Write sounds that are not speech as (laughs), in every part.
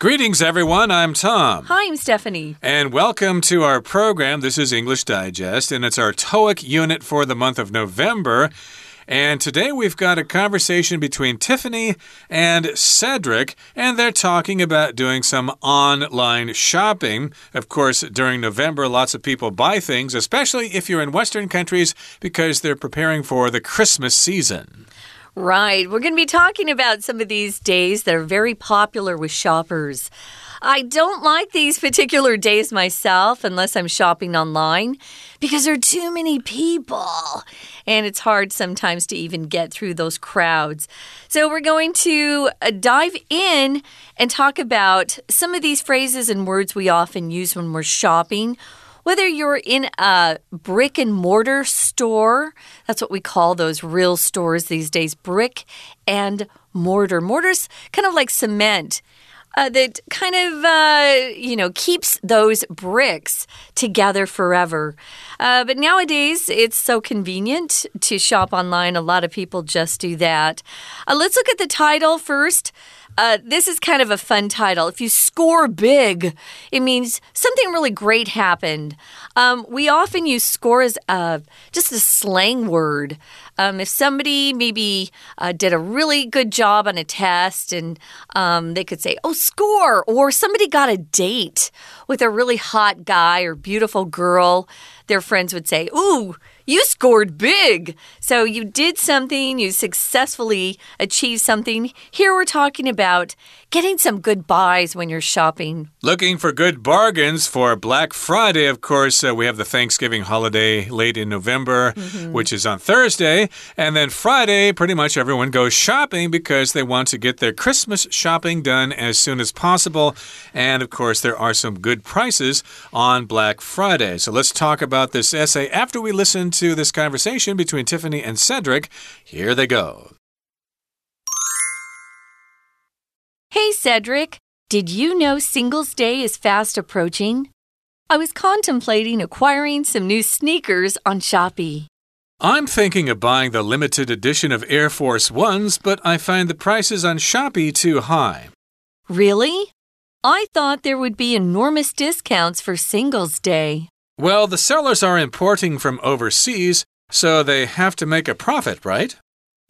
Greetings, everyone. I'm Tom. Hi, I'm Stephanie. And welcome to our program. This is English Digest, and it's our TOEIC unit for the month of November. And today we've got a conversation between Tiffany and Cedric, and they're talking about doing some online shopping. Of course, during November, lots of people buy things, especially if you're in Western countries, because they're preparing for the Christmas season. Right. We're going to be talking about some of these days that are very popular with shoppers. I don't like these particular days myself unless I'm shopping online because there are too many people and it's hard sometimes to even get through those crowds. So, we're going to uh, dive in and talk about some of these phrases and words we often use when we're shopping whether you're in a brick and mortar store, that's what we call those real stores these days, brick and mortar. Mortar's kind of like cement. Uh, that kind of, uh, you know, keeps those bricks together forever. Uh, but nowadays, it's so convenient to shop online. A lot of people just do that. Uh, let's look at the title first. Uh, this is kind of a fun title. If you score big, it means something really great happened. Um, we often use score as a, just a slang word. Um, if somebody maybe uh, did a really good job on a test and um, they could say, oh, score, or somebody got a date with a really hot guy or beautiful girl, their friends would say, ooh, you scored big. So you did something, you successfully achieved something. Here we're talking about getting some good buys when you're shopping. Looking for good bargains for Black Friday, of course. Uh, we have the Thanksgiving holiday late in November, mm -hmm. which is on Thursday. And then Friday, pretty much everyone goes shopping because they want to get their Christmas shopping done as soon as possible. And of course, there are some good prices on Black Friday. So let's talk about this essay after we listen to this conversation between Tiffany and Cedric. Here they go. Hey, Cedric. Did you know Singles Day is fast approaching? I was contemplating acquiring some new sneakers on Shopee. I'm thinking of buying the limited edition of Air Force Ones, but I find the prices on Shopee too high. Really? I thought there would be enormous discounts for Singles Day. Well, the sellers are importing from overseas, so they have to make a profit, right?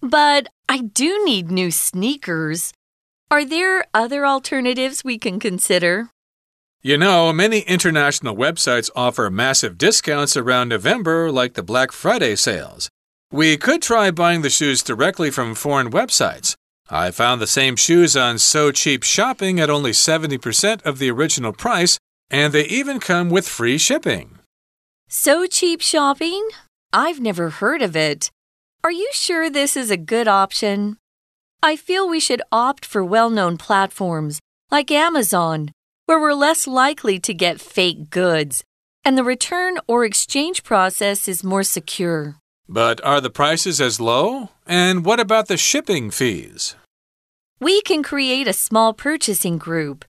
But I do need new sneakers. Are there other alternatives we can consider? You know, many international websites offer massive discounts around November, like the Black Friday sales. We could try buying the shoes directly from foreign websites. I found the same shoes on So Cheap Shopping at only 70% of the original price, and they even come with free shipping. So cheap shopping? I've never heard of it. Are you sure this is a good option? I feel we should opt for well known platforms like Amazon, where we're less likely to get fake goods, and the return or exchange process is more secure. But are the prices as low? And what about the shipping fees? We can create a small purchasing group.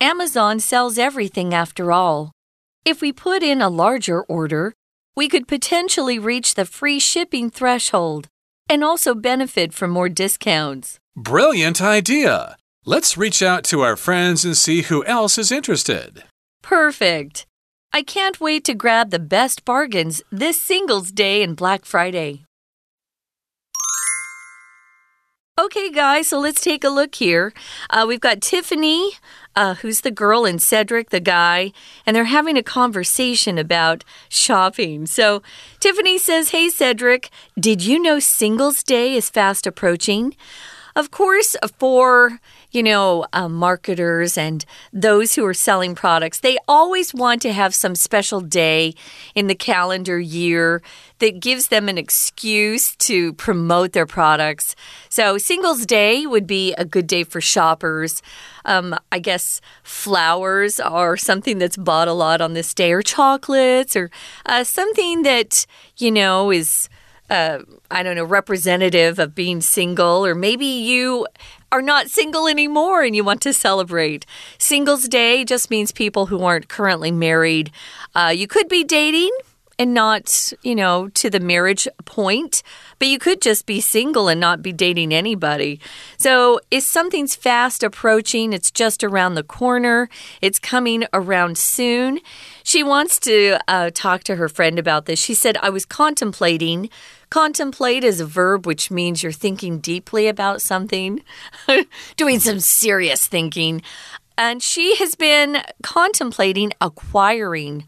Amazon sells everything after all. If we put in a larger order, we could potentially reach the free shipping threshold and also benefit from more discounts. Brilliant idea! Let's reach out to our friends and see who else is interested. Perfect! I can't wait to grab the best bargains this Singles Day and Black Friday. Okay, guys, so let's take a look here. Uh, we've got Tiffany, uh, who's the girl, and Cedric, the guy, and they're having a conversation about shopping. So Tiffany says, Hey, Cedric, did you know Singles Day is fast approaching? Of course, for you know, uh, marketers and those who are selling products, they always want to have some special day in the calendar year that gives them an excuse to promote their products. So, Singles Day would be a good day for shoppers. Um, I guess flowers are something that's bought a lot on this day, or chocolates, or uh, something that, you know, is. Uh, I don't know, representative of being single, or maybe you are not single anymore and you want to celebrate. Singles Day just means people who aren't currently married. Uh, you could be dating and not, you know, to the marriage point. But you could just be single and not be dating anybody. So if something's fast approaching, it's just around the corner, it's coming around soon. She wants to uh, talk to her friend about this. She said, I was contemplating. Contemplate is a verb which means you're thinking deeply about something, (laughs) doing some serious thinking. And she has been contemplating acquiring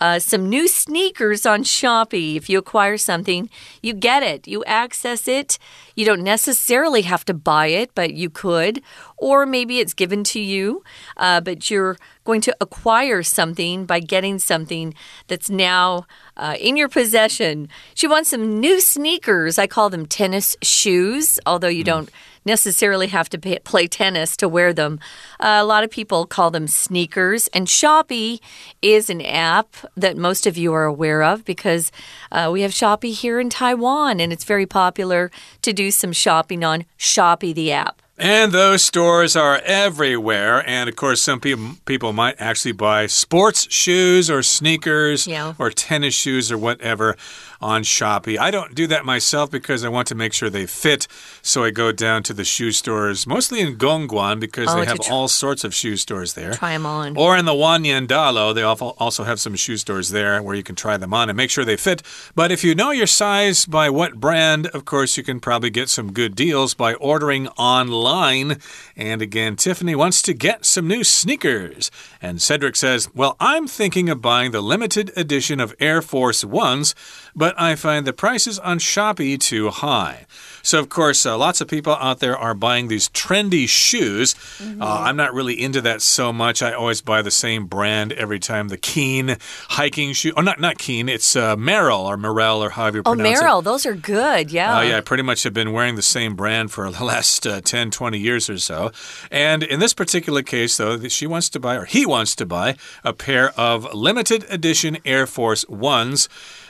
uh, some new sneakers on Shopee. If you acquire something, you get it, you access it. You don't necessarily have to buy it, but you could. Or maybe it's given to you, uh, but you're going to acquire something by getting something that's now uh, in your possession. She wants some new sneakers. I call them tennis shoes, although you mm. don't necessarily have to pay, play tennis to wear them. Uh, a lot of people call them sneakers. And Shopee is an app that most of you are aware of because uh, we have Shopee here in Taiwan, and it's very popular to do some shopping on Shopee, the app. And those stores are everywhere. And of course, some people people might actually buy sports shoes or sneakers yeah. or tennis shoes or whatever on Shopee. I don't do that myself because I want to make sure they fit. So I go down to the shoe stores, mostly in Gongguan because oh, they have all sorts of shoe stores there. Try them on. Or in the Wannian Dalou, they also have some shoe stores there where you can try them on and make sure they fit. But if you know your size by what brand, of course, you can probably get some good deals by ordering online. And again, Tiffany wants to get some new sneakers. And Cedric says, Well, I'm thinking of buying the limited edition of Air Force Ones but I find the prices on Shopee too high. So, of course, uh, lots of people out there are buying these trendy shoes. Mm -hmm. uh, I'm not really into that so much. I always buy the same brand every time the Keen hiking shoe. Oh, not, not Keen, it's uh, Merrell or Merrell or however you oh, pronounce it. Oh, Merrell, those are good. Yeah. Uh, yeah, I pretty much have been wearing the same brand for (laughs) the last uh, 10, 20 years or so. And in this particular case, though, she wants to buy, or he wants to buy, a pair of limited edition Air Force Ones.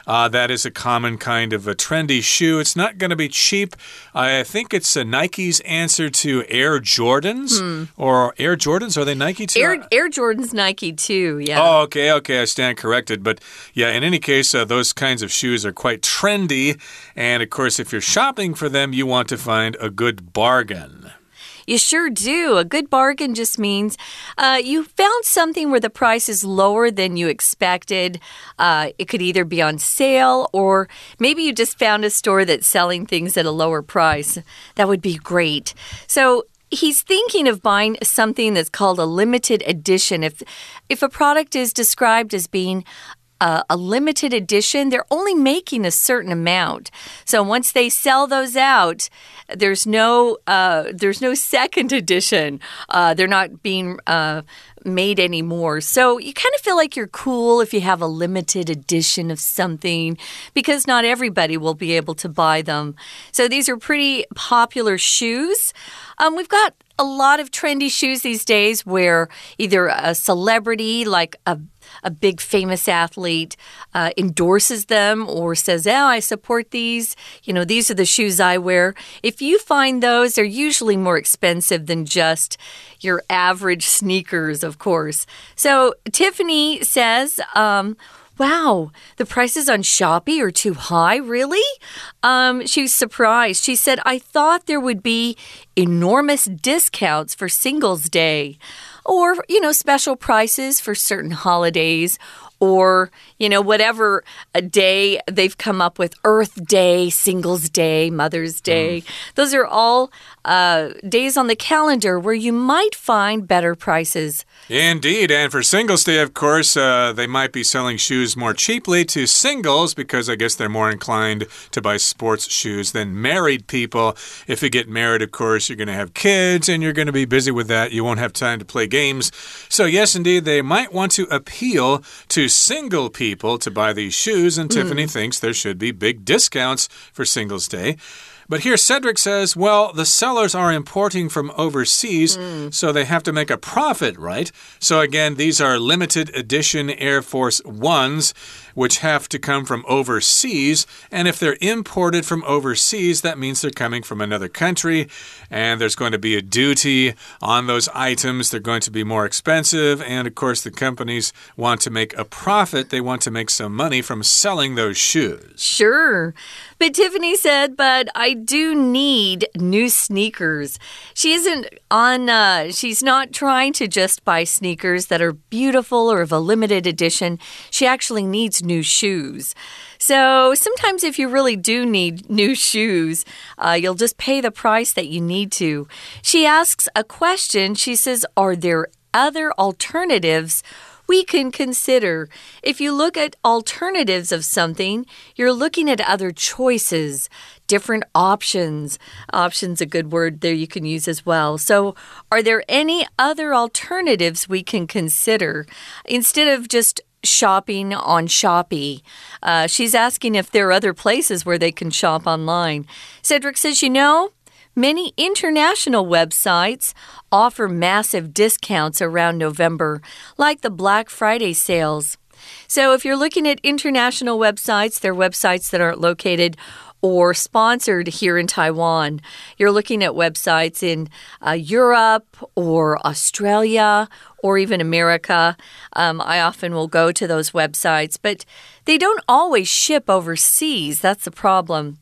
Uh, that is a common kind of a trendy shoe. It's not going to be cheap. I think it's a Nike's answer to Air Jordans hmm. or Air Jordans. Are they Nike too? Air, Air Jordans Nike too. Yeah. Oh, okay, okay. I stand corrected. But yeah, in any case, uh, those kinds of shoes are quite trendy. And of course, if you're shopping for them, you want to find a good bargain. You sure do. A good bargain just means uh, you found something where the price is lower than you expected. Uh, it could either be on sale or maybe you just found a store that's selling things at a lower price. That would be great. So, he's thinking of buying something that's called a limited edition. If if a product is described as being a, a, limited edition, they're only making a certain amount. So once they sell those out, there's no uh, there's no second edition. Uh, they're not being uh, made anymore. So you kind of feel like you're cool if you have a limited edition of something because not everybody will be able to buy them. So these are pretty popular shoes. Um, we've got a lot of trendy shoes these days where either a celebrity like a a big famous athlete uh, endorses them or says, Oh, I support these. You know, these are the shoes I wear. If you find those, they're usually more expensive than just your average sneakers, of course. So Tiffany says, um, Wow, the prices on Shopee are too high, really? Um, she was surprised. She said, I thought there would be enormous discounts for Singles Day or, you know, special prices for certain holidays or, you know, whatever a day they've come up with Earth Day, Singles Day, Mother's Day. Mm. Those are all uh, days on the calendar where you might find better prices. Indeed. And for Singles Day, of course, uh, they might be selling shoes more cheaply to singles because I guess they're more inclined to buy sports shoes than married people. If you get married, of course, you're going to have kids and you're going to be busy with that. You won't have time to play games. So, yes, indeed, they might want to appeal to single people to buy these shoes. And mm. Tiffany thinks there should be big discounts for Singles Day. But here Cedric says, well, the sellers are importing from overseas, mm. so they have to make a profit, right? So again, these are limited edition Air Force Ones which have to come from overseas. And if they're imported from overseas, that means they're coming from another country. And there's going to be a duty on those items. They're going to be more expensive. And of course, the companies want to make a profit. They want to make some money from selling those shoes. Sure. But Tiffany said, but I do need new sneakers. She isn't on, uh, she's not trying to just buy sneakers that are beautiful or of a limited edition. She actually needs new shoes. So sometimes, if you really do need new shoes, uh, you'll just pay the price that you need to. She asks a question. She says, Are there other alternatives? we can consider. If you look at alternatives of something, you're looking at other choices, different options. Options a good word there you can use as well. So, are there any other alternatives we can consider instead of just shopping on Shopee. Uh, she's asking if there are other places where they can shop online. Cedric says, You know, Many international websites offer massive discounts around November, like the Black Friday sales. So, if you're looking at international websites, they're websites that aren't located or sponsored here in Taiwan. You're looking at websites in uh, Europe or Australia or even America. Um, I often will go to those websites, but they don't always ship overseas. That's the problem.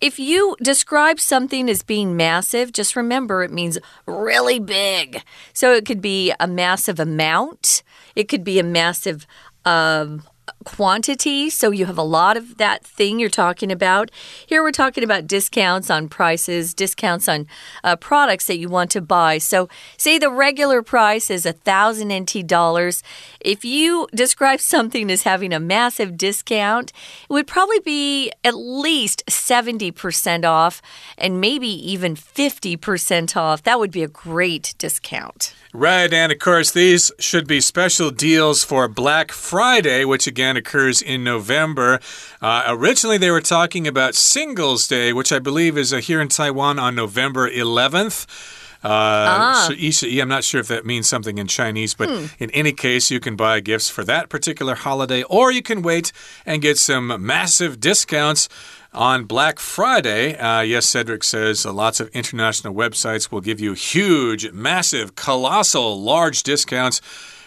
If you describe something as being massive, just remember it means really big. So it could be a massive amount, it could be a massive. Um, quantity, so you have a lot of that thing you're talking about. Here we're talking about discounts on prices, discounts on uh, products that you want to buy. So, say the regular price is a thousand NT dollars. If you describe (laughs) something as having a massive discount, it would probably be at least 70% off and maybe even 50% off. That would be a great discount. Right, and of course, these should be special deals for Black Friday, which again occurs in November. Uh, originally, they were talking about Singles Day, which I believe is uh, here in Taiwan on November 11th. Uh, ah. I'm not sure if that means something in Chinese, but hmm. in any case, you can buy gifts for that particular holiday, or you can wait and get some massive discounts on Black Friday, uh, yes, Cedric says uh, lots of international websites will give you huge, massive, colossal, large discounts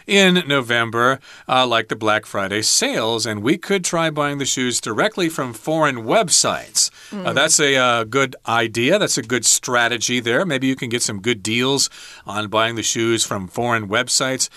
in November, uh, like the Black Friday sales, and we could try buying the shoes directly from foreign websites. Mm. Uh, hmm. that's a uh, good idea. That's a good strategy there. Maybe you can get some good deals on buying the shoes from foreign websites.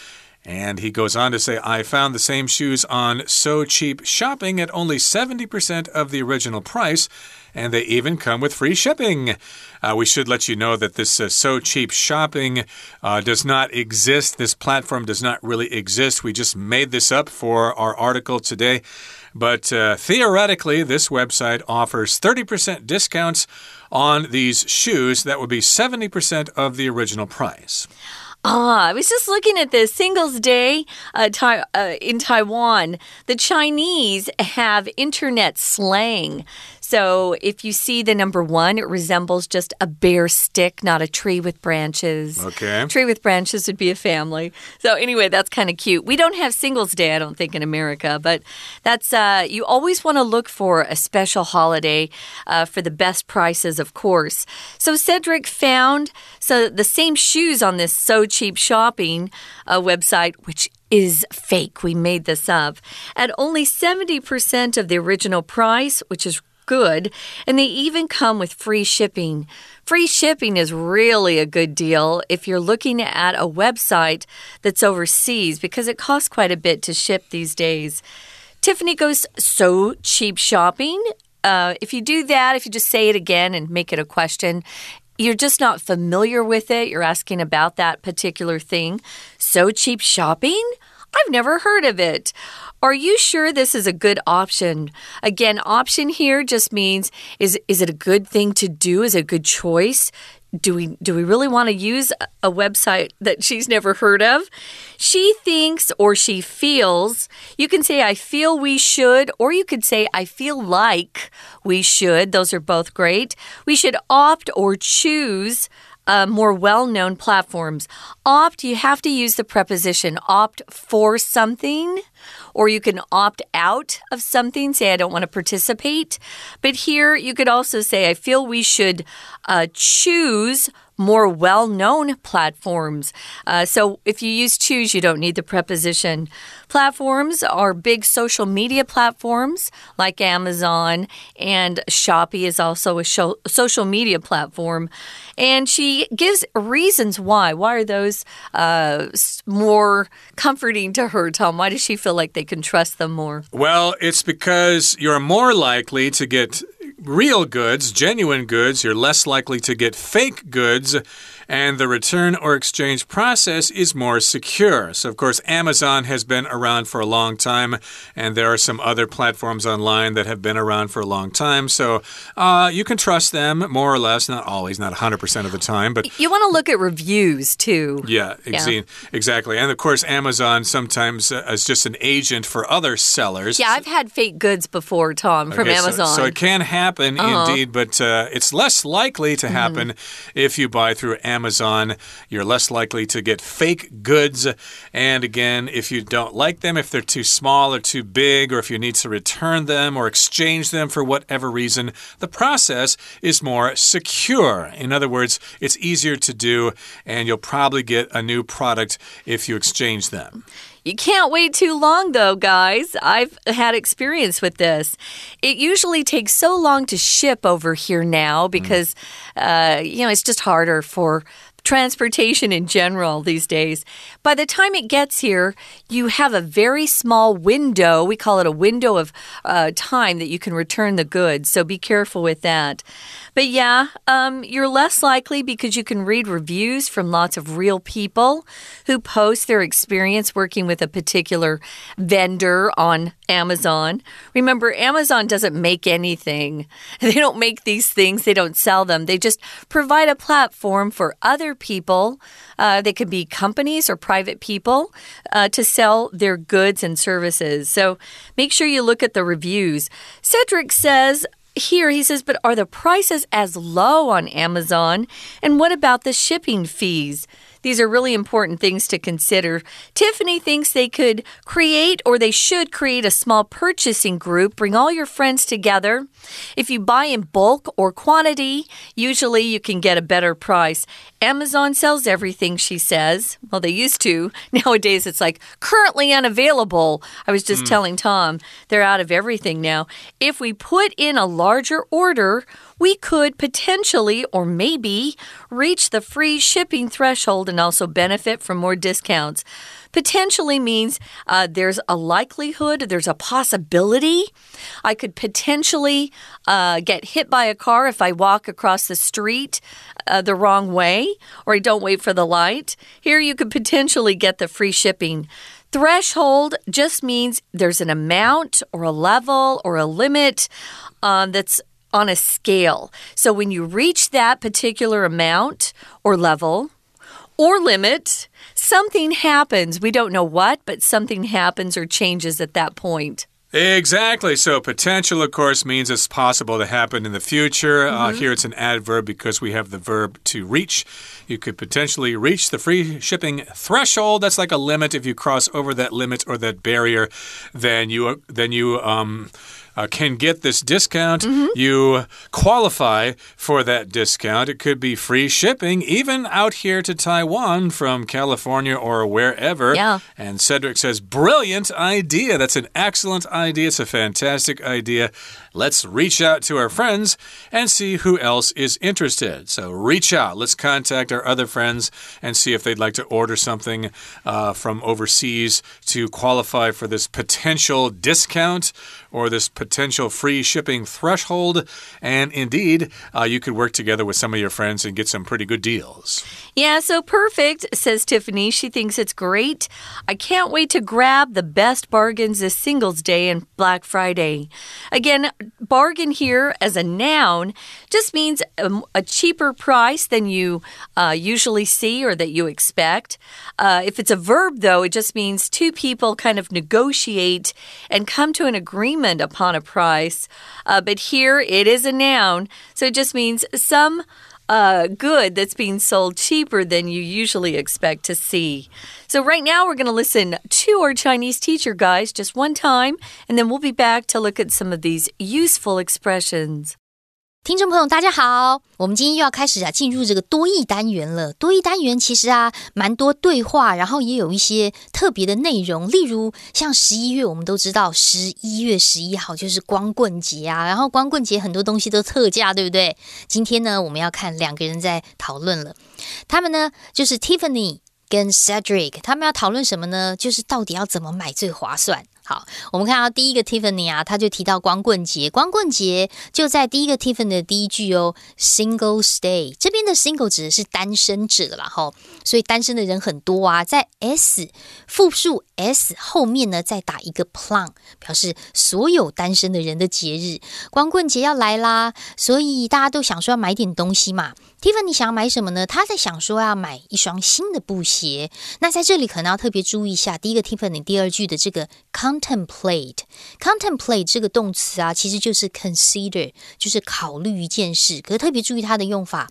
And he goes on to say, I found the same shoes on So Cheap Shopping at only 70% of the original price, and they even come with free shipping. Uh, we should let you know that this uh, So Cheap Shopping uh, does not exist. This platform does not really exist. We just made this up for our article today. But uh, theoretically, this website offers 30% discounts on these shoes. That would be 70% of the original price. Ah, I was just looking at this Singles Day uh, uh, in Taiwan. The Chinese have internet slang. So if you see the number one, it resembles just a bare stick, not a tree with branches. Okay. A Tree with branches would be a family. So anyway, that's kind of cute. We don't have Singles Day, I don't think, in America, but that's uh, you always want to look for a special holiday uh, for the best prices, of course. So Cedric found so the same shoes on this So Cheap Shopping uh, website, which is fake. We made this up at only 70% of the original price, which is good, and they even come with free shipping. Free shipping is really a good deal if you're looking at a website that's overseas because it costs quite a bit to ship these days. Tiffany goes so cheap shopping. Uh, if you do that, if you just say it again and make it a question, you're just not familiar with it. You're asking about that particular thing. So cheap shopping? I've never heard of it. Are you sure this is a good option? Again, option here just means is is it a good thing to do? Is it a good choice? Do we do we really want to use a website (laughs) that she's never heard of? She thinks or she feels. You can say I feel we should or you could say I feel like we should. Those are both great. We should opt or choose uh, more well known platforms. Opt, you have to use the preposition opt for something or you can opt out of something, say, I don't want to participate. But here you could also say, I feel we should uh, choose more well known platforms. Uh, so if you use choose, you don't need the preposition. Platforms are big social media platforms like Amazon, and Shopee is also a show, social media platform. And she gives reasons why. Why are those uh, more comforting to her, Tom? Why does she feel like they can trust them more? Well, it's because you're more likely to get real goods, genuine goods, you're less likely to get fake goods and the return or exchange process is more secure. So, of course, Amazon has been around for a long time, and there are some other platforms online that have been around for a long time. So, uh, you can trust them more or less, not always, not 100% of the time, but you want to look at reviews too. Yeah, yeah. exactly. And of course, Amazon sometimes uh, is just an agent for other sellers. Yeah, I've had fake goods before, Tom, from okay, Amazon. So, so, it can happen uh -huh. indeed, but uh, it's less likely to happen mm if you buy through Amazon. Amazon. You're less likely to get fake goods. And again, if you don't like them, if they're too small or too big, or if you need to return them or exchange them for whatever reason, the process is more secure. In other words, it's easier to do, and you'll probably get a new product if you exchange them. You can't wait too long, though, guys. I've had experience with this. It usually takes so long to ship over here now because, mm. uh, you know, it's just harder for transportation in general these days. By the time it gets here, you have a very small window. We call it a window of uh, time that you can return the goods. So be careful with that. But yeah, um, you're less likely because you can read reviews from lots of real people who post their experience working with a particular vendor on Amazon. Remember, Amazon doesn't make anything, (laughs) they don't make these things, they don't sell them. They just provide a platform for other people. Uh, they could be companies or private people uh, to sell their goods and services. So make sure you look at the reviews. Cedric says, here he says, but are the prices as low on Amazon? And what about the shipping fees? These are really important things to consider. Tiffany thinks they could create or they should create a small purchasing group, bring all your friends together. If you buy in bulk or quantity, usually you can get a better price. Amazon sells everything, she says. Well, they used to. (laughs) Nowadays, it's like currently unavailable. I was just mm. telling Tom they're out of everything now. If we put in a larger order, we could potentially or maybe reach the free shipping threshold and also benefit from more discounts. Potentially means uh, there's a likelihood, there's a possibility. I could potentially uh, get hit by a car if I walk across the street uh, the wrong way or I don't wait for the light. Here you could potentially get the free shipping. Threshold just means there's an amount or a level or a limit um, that's on a scale. So when you reach that particular amount or level or limit, something happens. We don't know what, but something happens or changes at that point. Exactly. So, potential, of course, means it's possible to happen in the future. Mm -hmm. uh, mm-hmm. here it's an adverb because we have the verb to reach. You could potentially reach the free shipping threshold. That's like a limit. If you cross over that limit or that barrier, then you then you um uh, can get this discount, mm -hmm. you qualify for that discount. It could be free shipping, even out here to Taiwan from California or wherever. Yeah. And Cedric says, brilliant idea. That's an excellent idea. It's a fantastic idea. Let's reach out to our friends and see who else is interested. So reach out. Let's contact our other friends and see if they'd like to order something uh, from overseas to qualify for this potential discount or this potential free shipping threshold. And indeed, uh, you could work together with some of your friends and get some pretty good deals. Yeah, so perfect, says Tiffany. She thinks it's great. I can't wait to grab the best bargains this Singles Day and Black Friday. Again, bargain here as a noun just means a, a cheaper price than you uh, usually see or that you expect. Uh, if it's a verb, though, it just means two people kind of negotiate and come to an agreement upon a price. Uh, but here it is a noun, so it just means some uh, good that's being sold cheaper than you usually expect to see. So, right now, we're going to listen to our Chinese teacher, guys, just one time, and then we'll be back to look at some of these useful expressions. 听众朋友，大家好！我们今天又要开始啊，进入这个多益单元了。多益单元其实啊，蛮多对话，然后也有一些特别的内容。例如，像十一月，我们都知道十一月十一号就是光棍节啊，然后光棍节很多东西都特价，对不对？今天呢，我们要看两个人在讨论了。他们呢，就是 Tiffany 跟 Cedric，他们要讨论什么呢？就是到底要怎么买最划算。好，我们看到第一个 Tiffany 啊，他就提到光棍节，光棍节就在第一个 Tiffany 的第一句哦，Single Stay 这边的 Single 指的是单身者了哈，所以单身的人很多啊，在 S 复数 S 后面呢再打一个 Plum，表示所有单身的人的节日，光棍节要来啦，所以大家都想说要买点东西嘛。Tiffany 想要买什么呢？他在想说要买一双新的布鞋。那在这里可能要特别注意一下，第一个 Tiffany 第二句的这个 contemplate，contemplate 这个动词啊，其实就是 consider，就是考虑一件事。可是特别注意它的用法。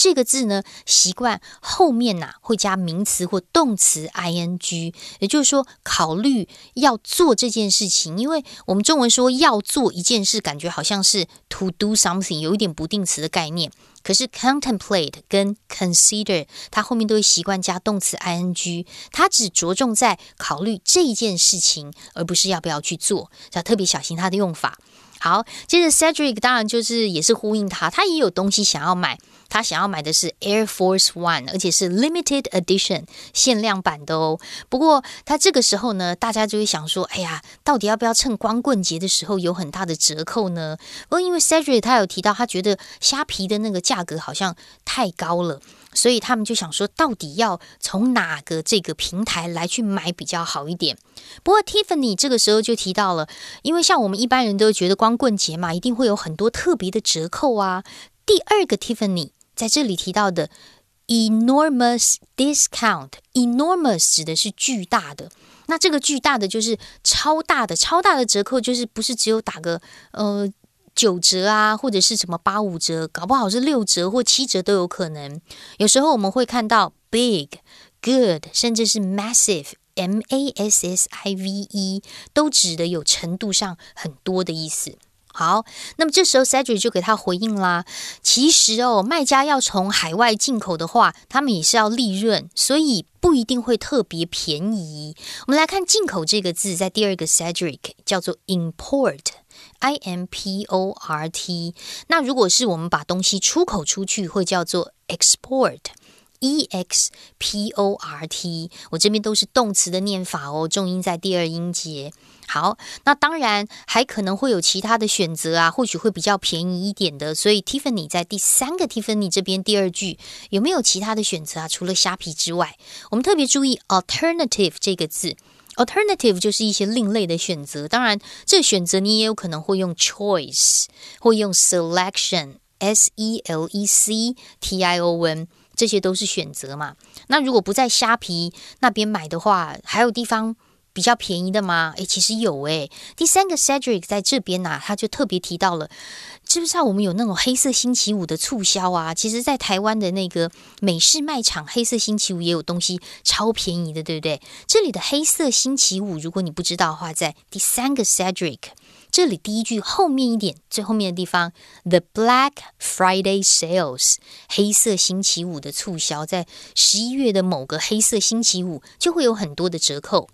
这个字呢，习惯后面呐会加名词或动词 ing，也就是说考虑要做这件事情。因为我们中文说要做一件事，感觉好像是 to do something，有一点不定词的概念。可是 contemplate 跟 consider，它后面都会习惯加动词 ing，它只着重在考虑这件事情，而不是要不要去做，要特别小心它的用法。好，接着 Cedric 当然就是也是呼应他，他也有东西想要买。他想要买的是 Air Force One，而且是 Limited Edition 限量版的哦。不过他这个时候呢，大家就会想说：“哎呀，到底要不要趁光棍节的时候有很大的折扣呢？”不过因为 Cedric 他有提到，他觉得虾皮的那个价格好像太高了，所以他们就想说，到底要从哪个这个平台来去买比较好一点？不过 Tiffany 这个时候就提到了，因为像我们一般人都觉得光棍节嘛，一定会有很多特别的折扣啊。第二个 Tiffany。在这里提到的 enormous discount，enormous 指的是巨大的。那这个巨大的就是超大的，超大的折扣就是不是只有打个呃九折啊，或者是什么八五折，搞不好是六折或七折都有可能。有时候我们会看到 big、good，甚至是 massive，m a s s i v e，都指的有程度上很多的意思。好，那么这时候 Cedric 就给他回应啦。其实哦，卖家要从海外进口的话，他们也是要利润，所以不一定会特别便宜。我们来看“进口”这个字，在第二个 Cedric 叫做 import I M P O R T。那如果是我们把东西出口出去，会叫做 export，e x p o r t。我这边都是动词的念法哦，重音在第二音节。好，那当然还可能会有其他的选择啊，或许会比较便宜一点的。所以 Tiffany 在第三个 Tiffany 这边第二句有没有其他的选择啊？除了虾皮之外，我们特别注意 alternative 这个字，alternative 就是一些另类的选择。当然，这选择你也有可能会用 choice，会用 selection，s e l e c t i o n，这些都是选择嘛。那如果不在虾皮那边买的话，还有地方。比较便宜的吗？诶，其实有诶。第三个 Cedric 在这边呐，他就特别提到了，知不知道我们有那种黑色星期五的促销啊？其实，在台湾的那个美式卖场，黑色星期五也有东西超便宜的，对不对？这里的黑色星期五，如果你不知道的话，在第三个 Cedric 这里第一句后面一点，最后面的地方，The Black Friday Sales 黑色星期五的促销，在十一月的某个黑色星期五就会有很多的折扣。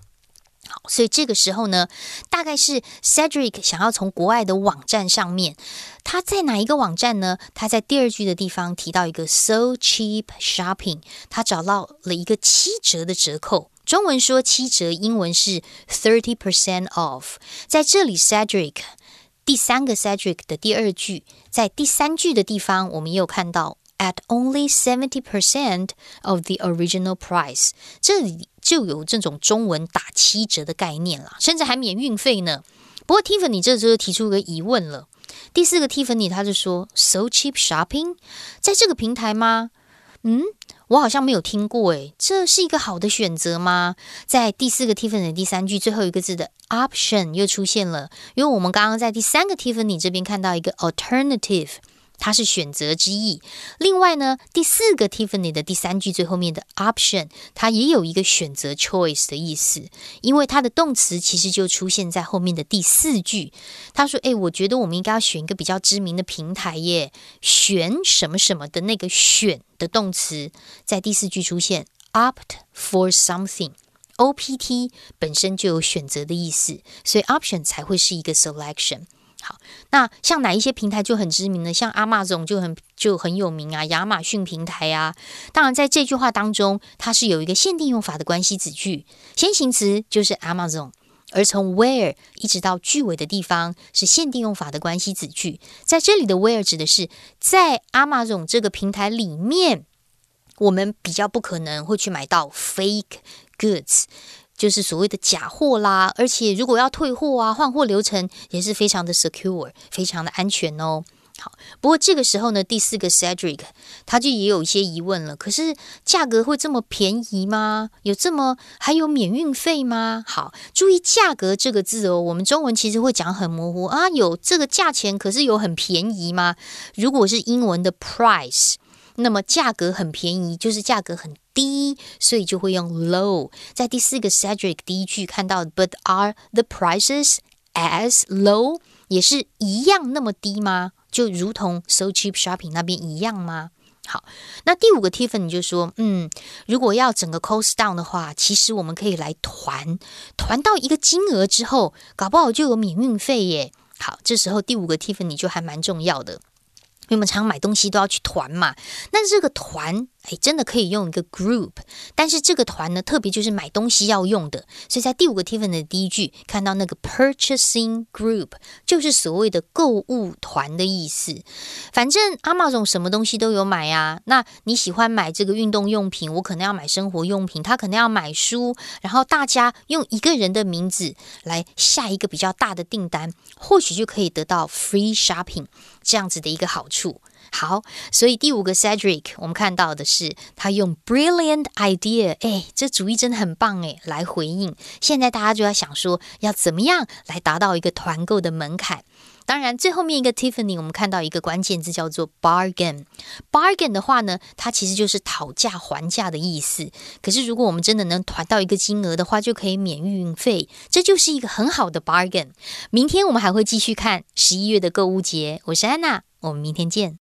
所以这个时候呢，大概是 Cedric 想要从国外的网站上面，他在哪一个网站呢？他在第二句的地方提到一个 So Cheap Shopping，他找到了一个七折的折扣。中文说七折，英文是 thirty percent off。在这里，Cedric 第三个 Cedric 的第二句，在第三句的地方，我们也有看到 at only seventy percent of the original price。这里。就有这种中文打七折的概念了，甚至还免运费呢。不过 Tiffany 这时候提出一个疑问了。第四个 Tiffany 他就说：“So cheap shopping，在这个平台吗？嗯，我好像没有听过诶，这是一个好的选择吗？”在第四个 Tiffany 第三句最后一个字的 option 又出现了，因为我们刚刚在第三个 Tiffany 这边看到一个 alternative。它是选择之意。另外呢，第四个 Tiffany 的第三句最后面的 option，它也有一个选择 choice 的意思，因为它的动词其实就出现在后面的第四句。他说：“诶，我觉得我们应该要选一个比较知名的平台耶，选什么什么的那个选的动词在第四句出现，opt for something。” O P T 本身就有选择的意思，所以 option 才会是一个 selection。好，那像哪一些平台就很知名呢？像阿玛总就很就很有名啊，亚马逊平台啊。当然，在这句话当中，它是有一个限定用法的关系子句，先行词就是 Amazon，而从 where 一直到句尾的地方是限定用法的关系子句。在这里的 where 指的是在 Amazon 这个平台里面，我们比较不可能会去买到 fake。Goods 就是所谓的假货啦，而且如果要退货啊，换货流程也是非常的 secure，非常的安全哦。好，不过这个时候呢，第四个 Cedric 他就也有一些疑问了。可是价格会这么便宜吗？有这么还有免运费吗？好，注意价格这个字哦，我们中文其实会讲很模糊啊，有这个价钱，可是有很便宜吗？如果是英文的 price。那么价格很便宜，就是价格很低，所以就会用 low。在第四个 Cedric 第一句看到，But are the prices as low？也是一样那么低吗？就如同 So Cheap Shopping 那边一样吗？好，那第五个 Tiffany 就说，嗯，如果要整个 cost down 的话，其实我们可以来团，团到一个金额之后，搞不好就有免运费耶。好，这时候第五个 Tiffany 就还蛮重要的。因为我们常买东西都要去团嘛，那这个团。哎，真的可以用一个 group，但是这个团呢，特别就是买东西要用的，所以在第五个 Tiffany 的第一句看到那个 purchasing group，就是所谓的购物团的意思。反正阿玛总什么东西都有买呀。那你喜欢买这个运动用品，我可能要买生活用品，他可能要买书，然后大家用一个人的名字来下一个比较大的订单，或许就可以得到 free shopping 这样子的一个好处。好，所以第五个 Cedric，我们看到的是他用 brilliant idea，哎，这主意真的很棒哎，来回应。现在大家就要想说，要怎么样来达到一个团购的门槛？当然，最后面一个 Tiffany，我们看到一个关键字叫做 bargain。bargain 的话呢，它其实就是讨价还价的意思。可是如果我们真的能团到一个金额的话，就可以免运费，这就是一个很好的 bargain。明天我们还会继续看十一月的购物节。我是安娜，我们明天见。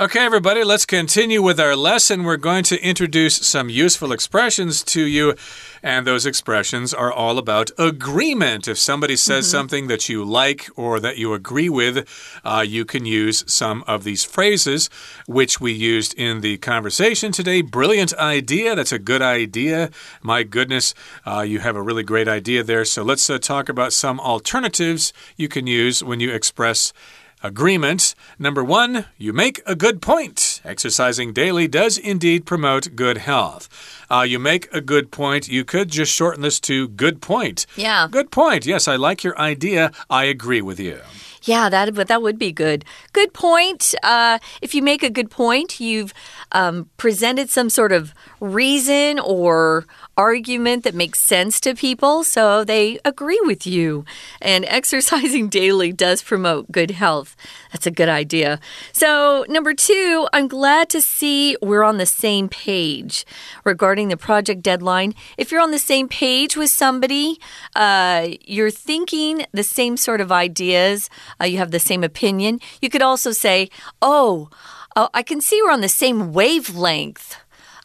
Okay, everybody, let's continue with our lesson. We're going to introduce some useful expressions to you, and those expressions are all about agreement. If somebody says mm -hmm. something that you like or that you agree with, uh, you can use some of these phrases which we used in the conversation today. Brilliant idea. That's a good idea. My goodness, uh, you have a really great idea there. So let's uh, talk about some alternatives you can use when you express Agreement. Number one, you make a good point. Exercising daily does indeed promote good health. Uh, you make a good point. You could just shorten this to good point. Yeah. Good point. Yes, I like your idea. I agree with you. Yeah, that but that would be good. Good point. Uh, if you make a good point, you've um, presented some sort of reason or argument that makes sense to people, so they agree with you. And (laughs) exercising daily does promote good health. That's a good idea. So, number two, I'm glad to see we're on the same page regarding the project deadline. If you're on the same page with somebody, uh, you're thinking the same sort of ideas, uh, you have the same opinion, you could also say, Oh, uh, I can see we're on the same wavelength.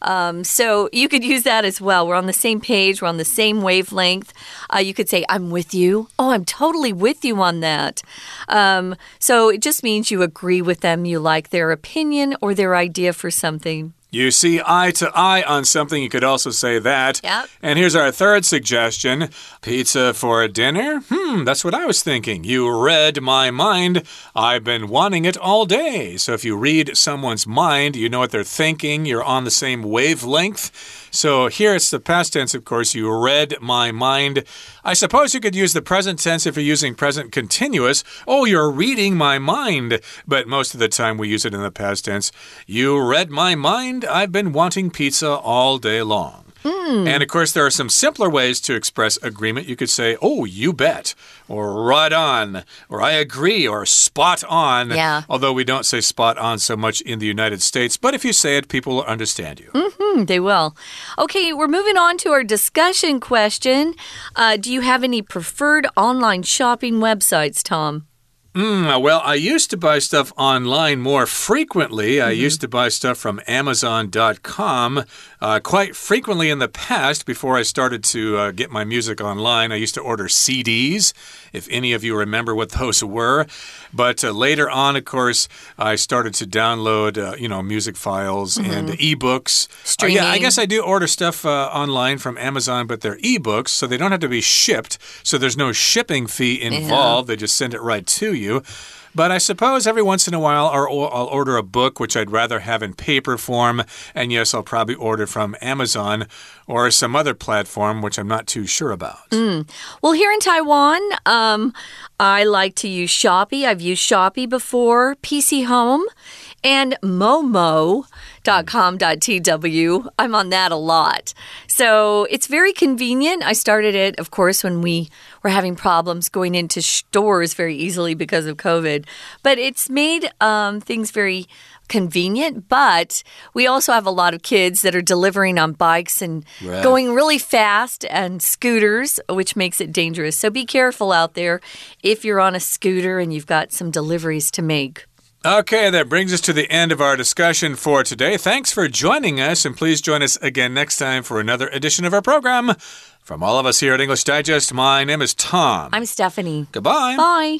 Um, so you could use that as well. We're on the same page, we're on the same wavelength. Uh, you could say, I'm with you. Oh, I'm totally with you on that. Um, so it just means you agree with them, you like their opinion or their idea for something. You see eye to eye on something, you could also say that. Yep. And here's our third suggestion pizza for dinner? Hmm, that's what I was thinking. You read my mind. I've been wanting it all day. So if you read someone's mind, you know what they're thinking, you're on the same wavelength. So here it's the past tense, of course. You read my mind. I suppose you could use the present tense if you're using present continuous. Oh, you're reading my mind. But most of the time we use it in the past tense. You read my mind. I've been wanting pizza all day long. Hmm. And of course, there are some simpler ways to express agreement. You could say, Oh, you bet, or right on, or I agree, or spot on. Yeah. Although we don't say spot on so much in the United States, but if you say it, people will understand you. Hmm, they will. Okay, we're moving on to our discussion question. Uh, do you have any preferred online shopping websites, Tom? Mm, well, I used to buy stuff online more frequently. I Mm-hmm. used to buy stuff from Amazon.com uh, quite frequently in the past before I started to uh, get my music online. I used to order CDs, if any of you remember what those (laughs) were. But uh, later on, of course, I started to download, uh, you know, music files and ebooks. Uh, yeah, I guess I do order stuff uh, online from Amazon, but they're ebooks, so they don't have to be shipped. So there's no shipping fee involved. They just send it right to you. But I suppose every once in a while I'll, order a book which I'd rather have in paper form. And yes, I'll probably order from Amazon or some other platform which I'm not too sure about. Well, here in Taiwan, um, I like to use Shopee. I've used Shopee before, PC Home, and Momo.com.tw. I'm on that a lot. So it's very convenient. I started it, of course, when we were having problems going into stores very easily because of COVID. But it's made um, things very convenient, but we also have a lot of kids that are delivering on bikes and Right. going really fast and scooters, which makes it dangerous. So be careful out there if you're on a scooter and you've got some deliveries to make. Okay, that brings us to the end of our discussion for today. Thanks for joining us, and please join us again next time for another edition of our program. From all of us here at English Digest, my name is Tom. I'm Stephanie. Goodbye. Bye.